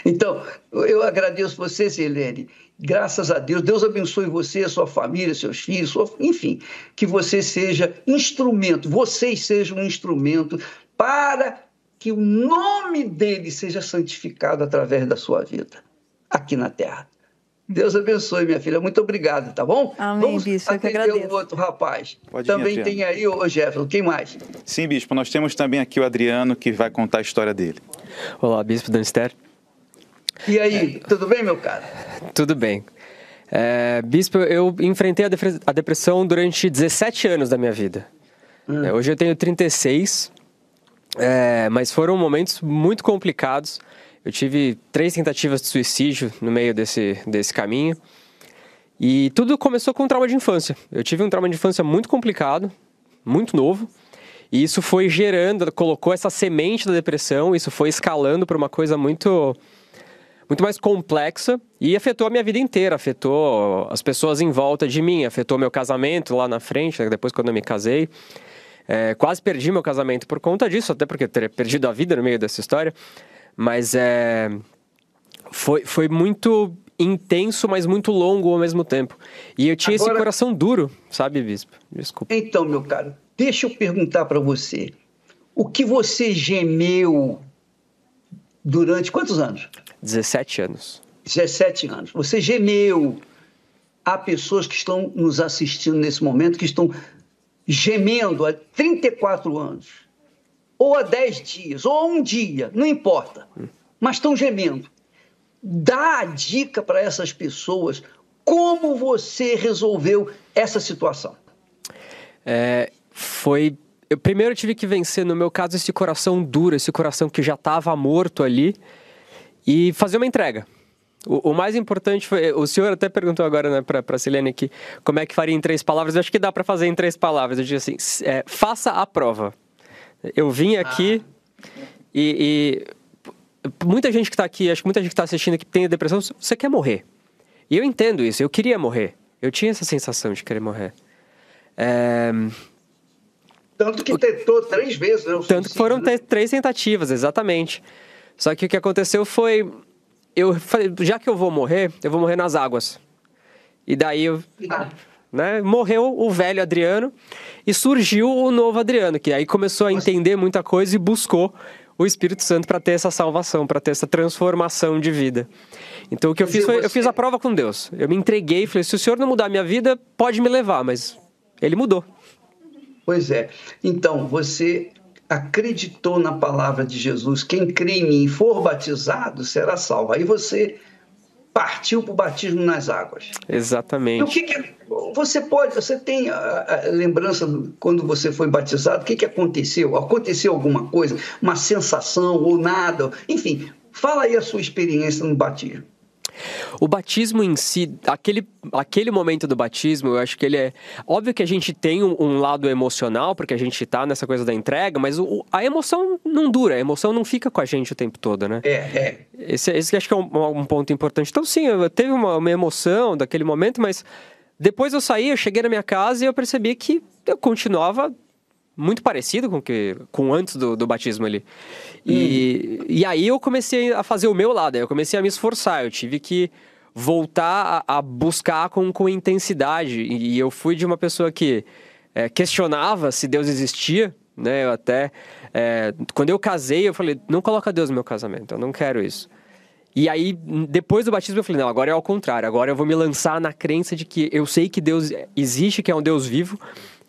Então, eu agradeço você, Silene. Graças a Deus, Deus abençoe você, sua família, seus filhos, sua... enfim, que você seja instrumento, vocês sejam um instrumento para que o nome dele seja santificado através da sua vida aqui na terra. Deus abençoe, minha filha. Muito obrigado, tá bom? Amém, Vamos bispo. Eu que agradeço. o outro rapaz. Pode Também ir, tem aí o Jefferson. Quem mais? Sim, bispo. Nós temos também aqui o Adriano, que vai contar a história dele. Olá, bispo Danister. E aí, é... tudo bem, meu cara? Tudo bem. É, bispo, eu enfrentei a depressão durante 17 anos da minha vida. Hum. É, hoje eu tenho 36 é, mas foram momentos muito complicados. Eu tive três tentativas de suicídio no meio desse, desse caminho. E tudo começou com um trauma de infância. Eu tive um trauma de infância muito complicado, muito novo. E isso foi gerando, colocou essa semente da depressão, isso foi escalando para uma coisa muito muito mais complexa e afetou a minha vida inteira, afetou as pessoas em volta de mim, afetou meu casamento lá na frente, depois quando eu me casei. É, quase perdi meu casamento por conta disso, até porque eu teria perdido a vida no meio dessa história. Mas é, foi, foi muito intenso, mas muito longo ao mesmo tempo. E eu tinha Agora, esse coração duro, sabe, Bispo? Desculpa. Então, meu caro, deixa eu perguntar para você. O que você gemeu durante quantos anos? 17 anos. 17 anos. Você gemeu. Há pessoas que estão nos assistindo nesse momento que estão gemendo há 34 anos, ou há 10 dias, ou há um dia, não importa, mas estão gemendo. Dá a dica para essas pessoas como você resolveu essa situação. É, foi. Eu primeiro tive que vencer, no meu caso, esse coração duro, esse coração que já estava morto ali, e fazer uma entrega. O, o, mais importante foi. O senhor até perguntou agora né, para a Silene aqui como é que faria em três palavras. Eu acho que dá para fazer em três palavras. Eu digo assim: é, faça a prova. Eu vim aqui ah. e, e, muita gente que está aqui, acho que muita gente que está assistindo aqui tem depressão, você quer morrer. E eu entendo isso, eu queria morrer. Eu tinha essa sensação de querer morrer. É... Tanto que tentou três vezes, né? Tanto que foram né? três tentativas, exatamente. Só que o que aconteceu foi eu falei, já que eu vou morrer, eu vou morrer nas águas. E daí eu, né, morreu o velho Adriano e surgiu o novo Adriano, que aí começou a entender muita coisa e buscou o Espírito Santo para ter essa salvação, para ter essa transformação de vida. Então o que eu fiz foi, eu fiz a prova com Deus. Eu me entreguei e falei, se o Senhor não mudar a minha vida, pode me levar, mas ele mudou. Pois é. Então, você acreditou na palavra de Jesus, quem crê em mim e for batizado será salvo. Aí você partiu para o batismo nas águas. Exatamente. o que, que, você pode, você tem a, a lembrança quando você foi batizado? O que, que aconteceu? Aconteceu alguma coisa, uma sensação ou nada? Enfim, fala aí a sua experiência no batismo. O batismo em si, aquele, aquele momento do batismo, eu acho que ele é. Óbvio que a gente tem um, um lado emocional, porque a gente está nessa coisa da entrega, mas o, a emoção não dura, a emoção não fica com a gente o tempo todo, né? É, é. Esse, esse acho que é um, um ponto importante. Então, sim, eu teve uma, uma emoção daquele momento, mas depois eu saí, eu cheguei na minha casa e eu percebi que eu continuava muito parecido com que com antes do, do batismo ali. E, hum. e aí eu comecei a fazer o meu lado, eu comecei a me esforçar, eu tive que voltar a, a buscar com, com intensidade. E, eu fui de uma pessoa que é, questionava se Deus existia, né? Eu até. É, quando eu casei, eu falei, não coloca Deus no meu casamento, eu não quero isso. E aí, depois do batismo, eu falei, não, agora é ao contrário, agora eu vou me lançar na crença de que eu sei que Deus existe, que é um Deus vivo,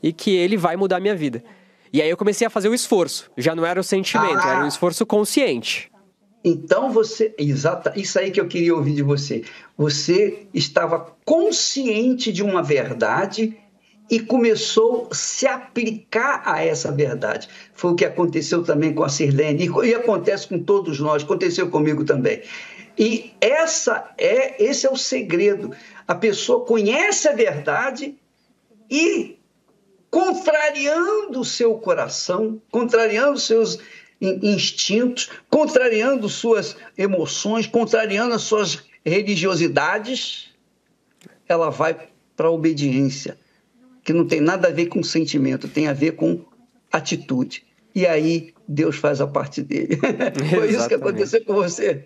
e que ele vai mudar a minha vida. E aí eu comecei a fazer o esforço. Já não era o sentimento, ah. era um esforço consciente. Então você, exata, isso aí que eu queria ouvir de você. Você estava consciente de uma verdade e começou a se aplicar a essa verdade. Foi o que aconteceu também com a Sirlene e, e acontece com todos nós, aconteceu comigo também. E essa é esse é o segredo. A pessoa conhece a verdade e contrariando o seu coração, contrariando seus instintos, contrariando suas emoções, contrariando as suas religiosidades, ela vai para a obediência, que não tem nada a ver com sentimento, tem a ver com atitude. E aí Deus faz a parte dele. Foi isso que aconteceu com você.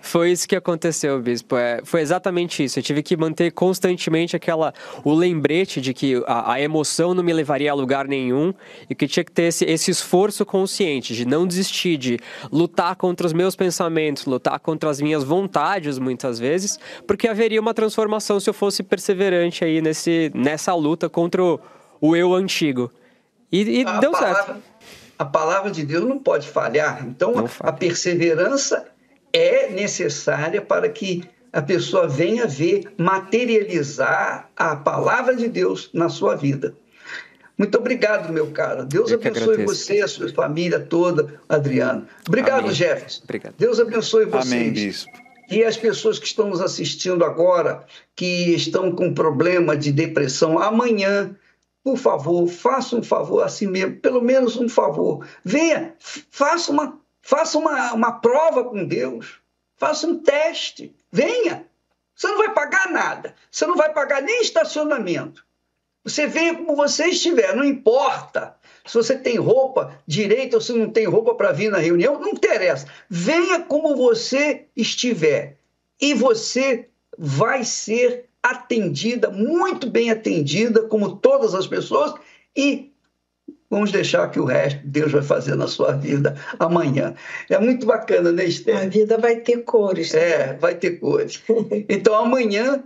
Foi isso que aconteceu, bispo. É, foi exatamente isso. Eu tive que manter constantemente aquela o lembrete de que a, a, emoção não me levaria a lugar nenhum e que tinha que ter esse, esse esforço consciente de não desistir, de lutar contra os meus pensamentos, lutar contra as minhas vontades muitas vezes, porque haveria uma transformação se eu fosse perseverante aí nesse, nessa luta contra o, o eu antigo. E, e deu palavra, certo. A palavra de Deus não pode falhar. Então, a perseverança é necessária para que a pessoa venha ver materializar a palavra de Deus na sua vida. Muito obrigado, meu caro. Deus Eu abençoe você, a sua família toda, Adriano. Obrigado, Amém. Jefferson. Obrigado. Deus abençoe vocês. Amém, bispo. E as pessoas que estão nos assistindo agora, que estão com problema de depressão, amanhã, por favor, faça um favor a si mesmo, pelo menos um favor. Venha, faça uma Faça uma, uma prova com Deus. Faça um teste. Venha. Você não vai pagar nada. Você não vai pagar nem estacionamento. Você venha como você estiver, não importa se você tem roupa direita ou se não tem roupa para vir na reunião, não interessa. Venha como você estiver e você vai ser atendida, muito bem atendida, como todas as pessoas, e vamos deixar que o resto Deus vai fazer na sua vida amanhã. É muito bacana, né, Esther? A vida vai ter cores. É, vai ter cores. Então, amanhã,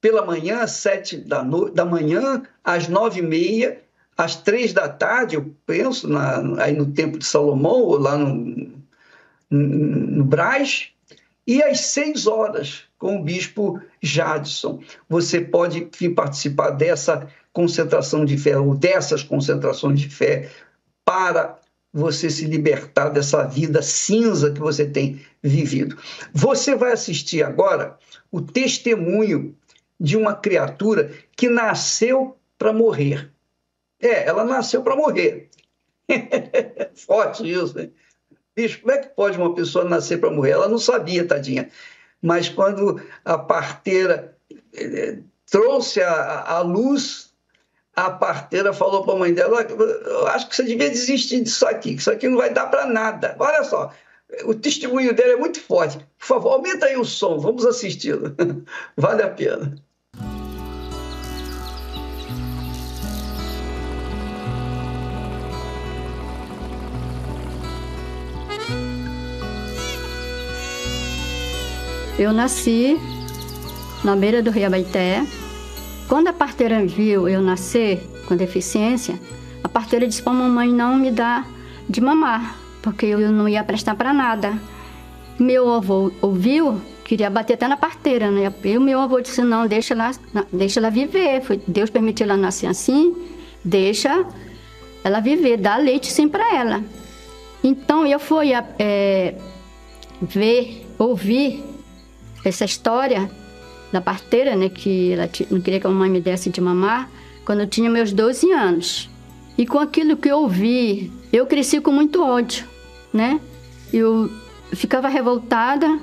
pela manhã, às sete da, no... da manhã, às nove e meia, às três da tarde, eu penso, na, aí no Templo de Salomão, ou lá no, no, no Braz, e às seis horas, com o bispo Jadson. Você pode vir participar dessa concentração de fé, ou dessas concentrações de fé, para você se libertar dessa vida cinza que você tem vivido. Você vai assistir agora o testemunho de uma criatura que nasceu para morrer. É, ela nasceu para morrer. Forte isso, né? Bicho, como é que pode uma pessoa nascer para morrer? Ela não sabia, tadinha. Mas quando a parteira eh, trouxe a luz, a parteira falou para a mãe dela: Eu acho que você devia desistir disso aqui, que isso aqui não vai dar para nada. Olha só, o testemunho dele é muito forte. Por favor, aumenta aí o som, vamos assisti-lo. vale a pena. Eu nasci na beira do Rio Abaité. Quando a parteira viu eu nascer com deficiência, a parteira disse para a mamãe não me dar de mamar, porque eu não ia prestar para nada. Meu avô ouviu, queria bater até na parteira, né? E o meu avô disse: não, deixa ela, deixa ela viver. Foi, Deus permitiu ela nascer assim, deixa ela viver, dá leite sim para ela. Então eu fui é, ver, ouvir essa história da parteira, né, que ela não queria que a mamãe me desse de mamar, quando eu tinha meus 12 anos. E com aquilo que eu ouvi, eu cresci com muito ódio, né? Eu ficava revoltada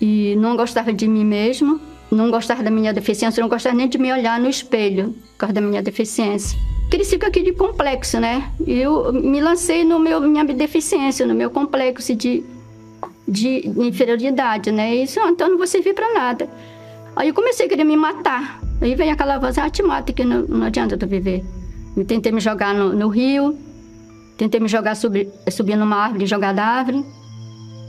e não gostava de mim mesmo, não gostava da minha deficiência, não gostava nem de me olhar no espelho por causa da minha deficiência. Cresci com aquele complexo, né? Eu me lancei no meu minha deficiência, no meu complexo de de inferioridade, né? E isso, ah, então não vou servir para nada. Aí eu comecei a querer me matar. Aí vem aquela voz, ah, te mata que não, não adianta tu viver. Eu tentei me jogar no, no rio, tentei me jogar, subir, subir numa árvore, jogar da árvore,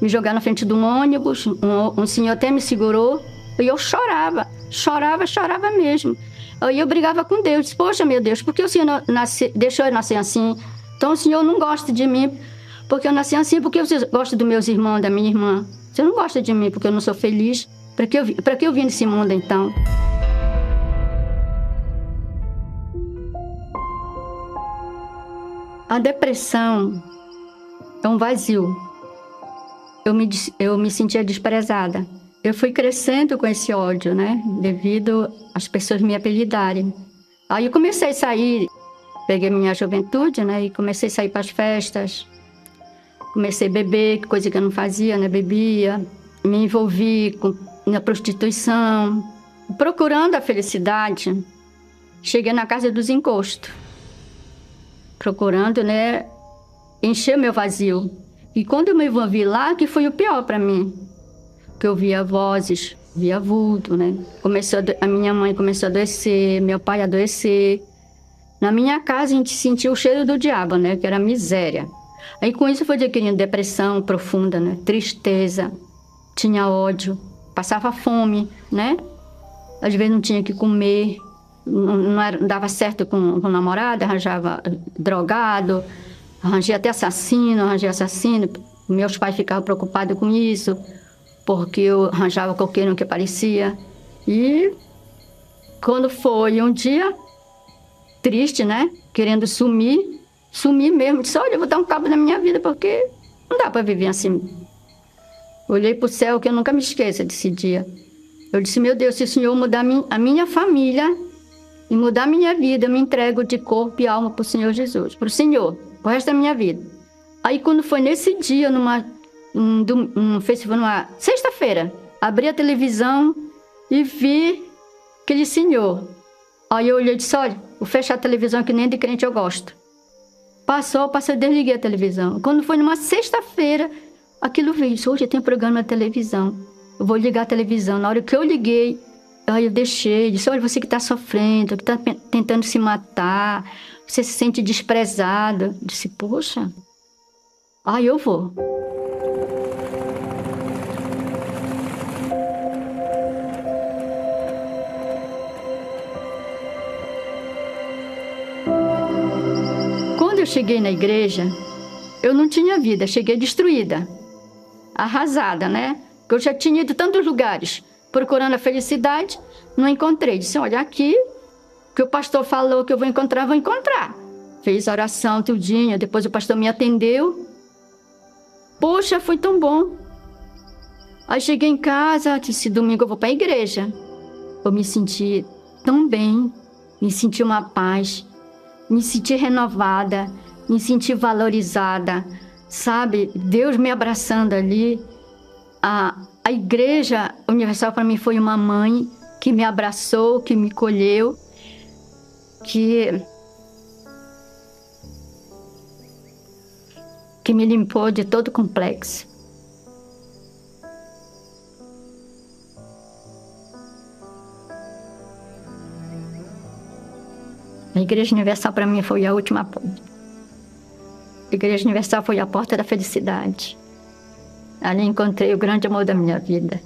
me jogar na frente de um ônibus, um, um senhor até me segurou, e eu chorava, chorava, chorava mesmo. Aí eu brigava com Deus, disse, poxa, meu Deus, por que o senhor nasce, deixou eu nascer assim? Então o senhor não gosta de mim, porque eu nasci assim, porque você gosta dos meus irmãos, da minha irmã. Você não gosta de mim porque eu não sou feliz. Para que, eu, que eu vim nesse mundo então? A depressão é um vazio. Eu me, eu me sentia desprezada. Eu fui crescendo com esse ódio, né? Devido às pessoas me apelidarem. Aí eu comecei a sair, peguei minha juventude, né? E comecei a sair para as festas, Comecei a beber, coisa que eu não fazia, né? Bebia. Me envolvi com, na prostituição. Procurando a felicidade, cheguei na casa dos encostos. Procurando, né? Encher meu vazio. E quando eu me envolvi lá, que foi o pior para mim. Que eu via vozes, via vulto, né? Começou a, a minha mãe começou a adoecer, meu pai a adoecer. Na minha casa a gente sentia o cheiro do diabo, né? Que era miséria. Aí com isso fui adquirindo depressão profunda, né? Tristeza, tinha ódio, passava fome, né? Às vezes não tinha que comer, não, era, não dava certo com, o namorado, arranjava drogado, arranjei até assassino, arranjei assassino. Meus pais ficavam preocupados com isso, porque eu arranjava qualquer um que aparecia. E quando foi um dia, triste, né? Querendo sumir, sumi mesmo, disse, olha, eu vou dar um cabo na minha vida, porque não dá para viver assim. Olhei para o céu, que eu nunca me esqueça desse dia. Eu disse, meu Deus, se o Senhor mudar a minha família e mudar a minha vida, eu me entrego de corpo e alma para o Senhor Jesus, para o Senhor, o resto da minha vida. Aí quando foi nesse dia, numa, um, um festival, numa sexta-feira, abri a televisão e vi aquele senhor. Aí eu olhei e disse, olha, Vou fechar a televisão que nem de crente eu gosto. Passou, passou, desliguei a televisão. Quando foi numa sexta-feira, aquilo veio. Hoje tem programa na televisão. Eu vou ligar a televisão. Na hora que eu liguei, aí eu deixei. Disse: Olha, você que está sofrendo, que está tentando se matar, você se sente desprezado. Disse: Poxa, aí eu vou. Quando eu cheguei na igreja, eu não tinha vida, cheguei destruída, arrasada, né? Porque eu já tinha ido tantos lugares procurando a felicidade, não encontrei. Disse: olha, aqui que o pastor falou que eu vou encontrar, vou encontrar. Fez oração tudinho, depois o pastor me atendeu. Poxa, foi tão bom. Aí cheguei em casa, disse: domingo eu vou para a igreja. Eu me senti tão bem, me senti uma paz, me senti renovada, me senti valorizada, sabe? Deus me abraçando ali. A, a Igreja Universal para mim foi uma mãe que me abraçou, que me colheu, que que me limpou de todo complexo. A Igreja Universal para mim foi a última ponta. Igreja Universal foi a porta da felicidade. Ali encontrei o grande amor da minha vida.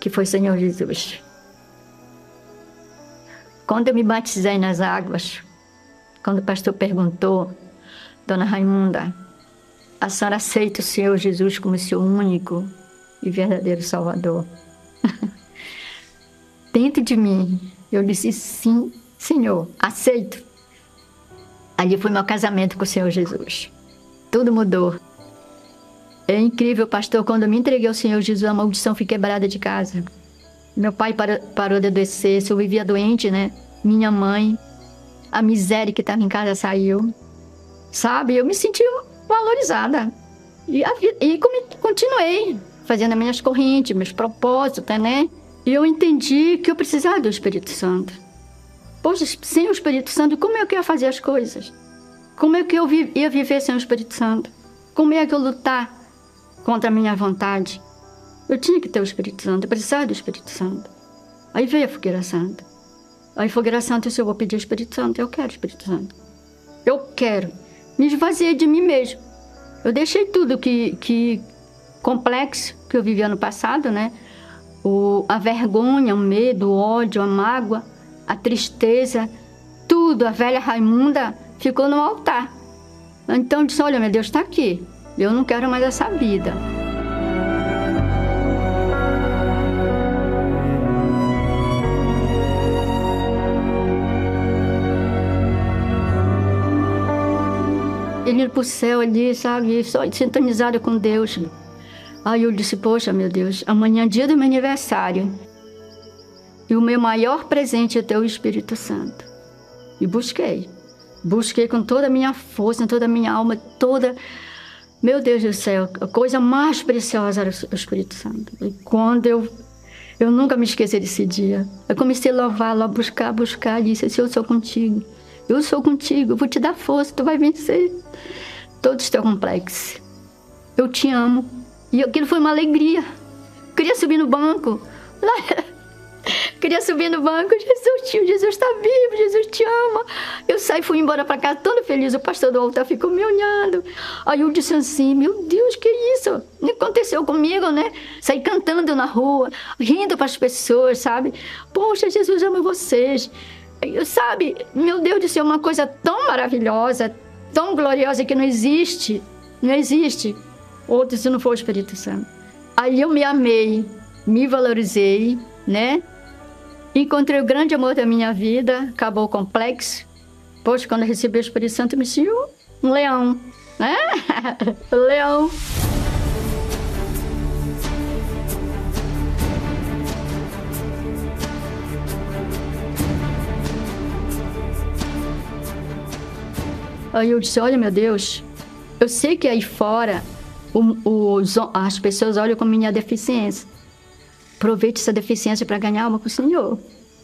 Que foi Senhor Jesus. Quando eu me batizei nas águas, quando o pastor perguntou, Dona Raimunda, a senhora aceita o Senhor Jesus como seu único e verdadeiro Salvador? Dentro de mim, eu disse sim, Senhor, aceito. Ali foi meu casamento com o Senhor Jesus. Tudo mudou. É incrível, pastor, quando eu me entreguei ao Senhor Jesus, a maldição foi quebrada de casa. Meu pai parou, de adoecer, eu vivia doente, né? Minha mãe, a miséria que estava em casa saiu. Sabe? Eu me senti valorizada. E, a, e continuei fazendo as minhas correntes, meus propósitos, né? E eu entendi que eu precisava do Espírito Santo. Poxa, sem o Espírito Santo, como é que eu ia fazer as coisas? Como é que eu ia viver sem o Espírito Santo? Como é que eu lutar contra a minha vontade? Eu tinha que ter o Espírito Santo, eu precisava do Espírito Santo. Aí veio a fogueira santa. Aí fogueira santa, se eu vou pedir o Espírito Santo, eu quero o Espírito Santo. Eu quero. Me esvaziei de mim mesmo. Eu deixei tudo que, que complexo que eu vivia no passado, né? O, a vergonha, o medo, o ódio, a mágoa a tristeza, tudo, a velha Raimunda ficou no altar. Então disse: Olha, meu Deus está aqui, eu não quero mais essa vida. Ele ia para o céu ali, sabe, só sintonizado com Deus. Aí eu disse: Poxa, meu Deus, amanhã é dia do meu aniversário. E o meu maior presente é ter o Espírito Santo. E busquei. Busquei com toda a minha força, toda a minha alma, toda. Meu Deus do céu, a coisa mais preciosa era o Espírito Santo. E quando eu. Eu nunca me esqueci desse dia. Eu comecei a louvar, a buscar, buscar, e disse: assim, Eu sou contigo. Eu sou contigo, eu vou te dar força, tu vai vencer todos os teus complexos. Eu te amo. E aquilo foi uma alegria. Eu queria subir no banco. Lá, Queria subir no banco, Jesus, tio, Jesus está vivo, Jesus te ama. Eu saí, fui embora para casa toda feliz. O pastor do altar ficou me olhando. Aí eu disse assim: Meu Deus, que isso? Não aconteceu comigo, né? Saí cantando na rua, rindo para as pessoas, sabe? Poxa, Jesus ama vocês. Eu, sabe, meu Deus do céu, uma coisa tão maravilhosa, tão gloriosa que não existe. Não existe outro se não for o Espírito Santo. Aí eu me amei, me valorizei, né? Encontrei o grande amor da minha vida, acabou o complexo. Poxa, quando eu recebi o Espírito Santo, me senti um leão, né? leão. Aí eu disse, olha meu Deus, eu sei que aí fora o, o, as pessoas olham com minha deficiência. Aproveite essa deficiência para ganhar alma com o Senhor.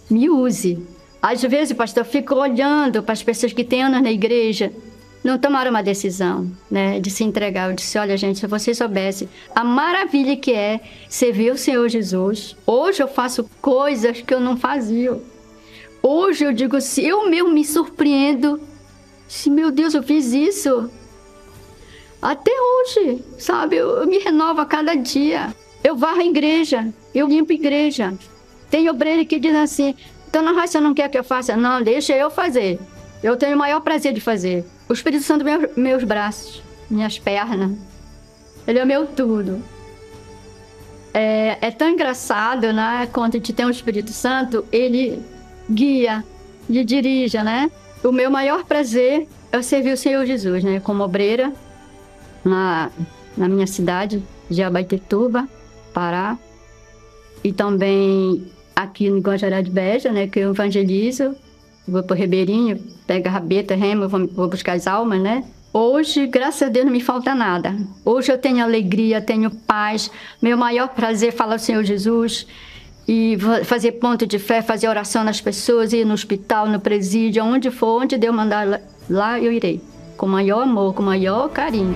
me use. Às vezes, pastor, eu fico olhando para as pessoas que têm anos na igreja, não tomaram uma decisão, né, de se entregar. Eu disse, olha, gente, se vocês soubessem a maravilha que é servir o Senhor Jesus. Hoje eu faço coisas que eu não fazia. Hoje eu digo, se eu mesmo me surpreendo, se meu Deus, eu fiz isso. Até hoje, sabe, eu, eu me renovo a cada dia. Eu varro a igreja, eu limpo a igreja. Tem obreiro que diz assim, Dona Raça não quer que eu faça? Não, deixa eu fazer. Eu tenho o maior prazer de fazer. O Espírito Santo, meus, meus braços, minhas pernas. Ele é meu tudo. É, é tão engraçado, né? Quando a gente tem o Espírito Santo, ele guia, lhe dirija, né? O meu maior prazer é servir o Senhor Jesus, né? Como obreira na, na minha cidade de Abaitetuba, Pará. E também aqui no Guajará de Beja, né? Que eu evangelizo vou pro Ribeirinho, pego a rabeta, remo, vou, vou buscar as almas, né? Hoje, graças a Deus, não me falta nada. Hoje eu tenho alegria, tenho paz. Meu maior prazer é falar o Senhor Jesus e fazer ponto de fé, fazer oração nas pessoas, ir no hospital, no presídio, onde for, onde Deus mandar lá, eu irei. Com maior amor, com maior carinho.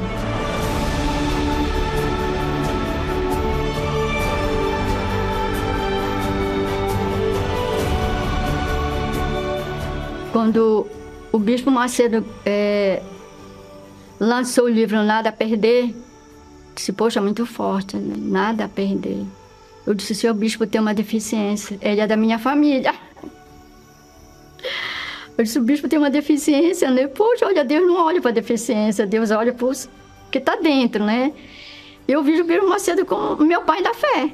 Quando o Bispo Macedo é, lançou o livro Nada a Perder, disse, poxa, muito forte, né? nada a perder. Eu disse, seu bispo tem uma deficiência, ele é da minha família. Eu disse, o bispo tem uma deficiência, né? Poxa, olha, Deus não olha para deficiência, Deus olha para o que está dentro, né? Eu vi o Bispo Macedo como meu pai da fé,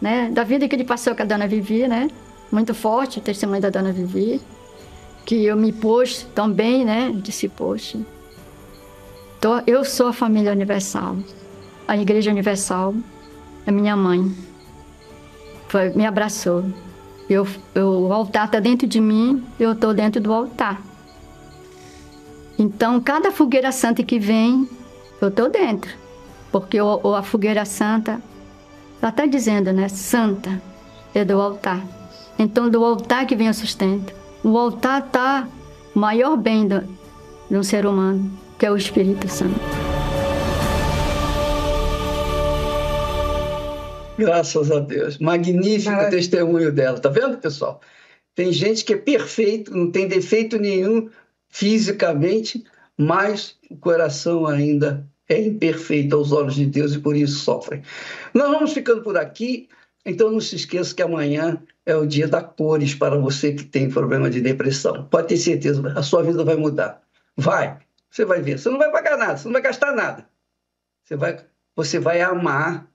né? Da vida que ele passou com a Dona Vivi, né? Muito forte o testemunho da Dona Vivi que eu me pus também, né? Disse, poxa, tô, eu sou a família universal. A Igreja Universal é minha mãe. Foi, me abraçou. Eu, eu, o altar está dentro de mim, eu estou dentro do altar. Então, cada fogueira santa que vem, eu estou dentro. Porque o, a fogueira santa, ela está dizendo, né? Santa é do altar. Então, do altar que vem o sustento. O altar está o maior bem do, de um ser humano, que é o Espírito Santo. Graças a Deus. Magnífico o testemunho dela. Tá vendo, pessoal? Tem gente que é perfeito, não tem defeito nenhum fisicamente, mas o coração ainda é imperfeito aos olhos de Deus e por isso sofrem. Nós vamos ficando por aqui. Então não se esqueça que amanhã é o dia da cores para você que tem problema de depressão. Pode ter certeza, a sua vida vai mudar. Vai, você vai ver. Você não vai pagar nada, você não vai gastar nada. Você vai, você vai amar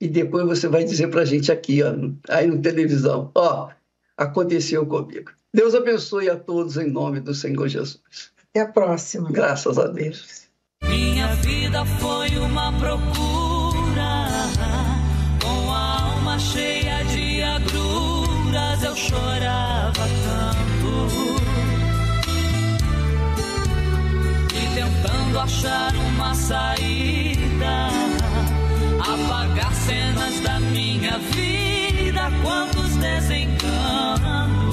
e depois você vai dizer para a gente aqui, ó, aí no televisão, ó, aconteceu comigo. Deus abençoe a todos em nome do Senhor Jesus. Até a próxima. Graças a Deus. Minha vida foi uma procura chorava tanto e tentando achar uma saída, apagar cenas da minha vida, quantos desencantos.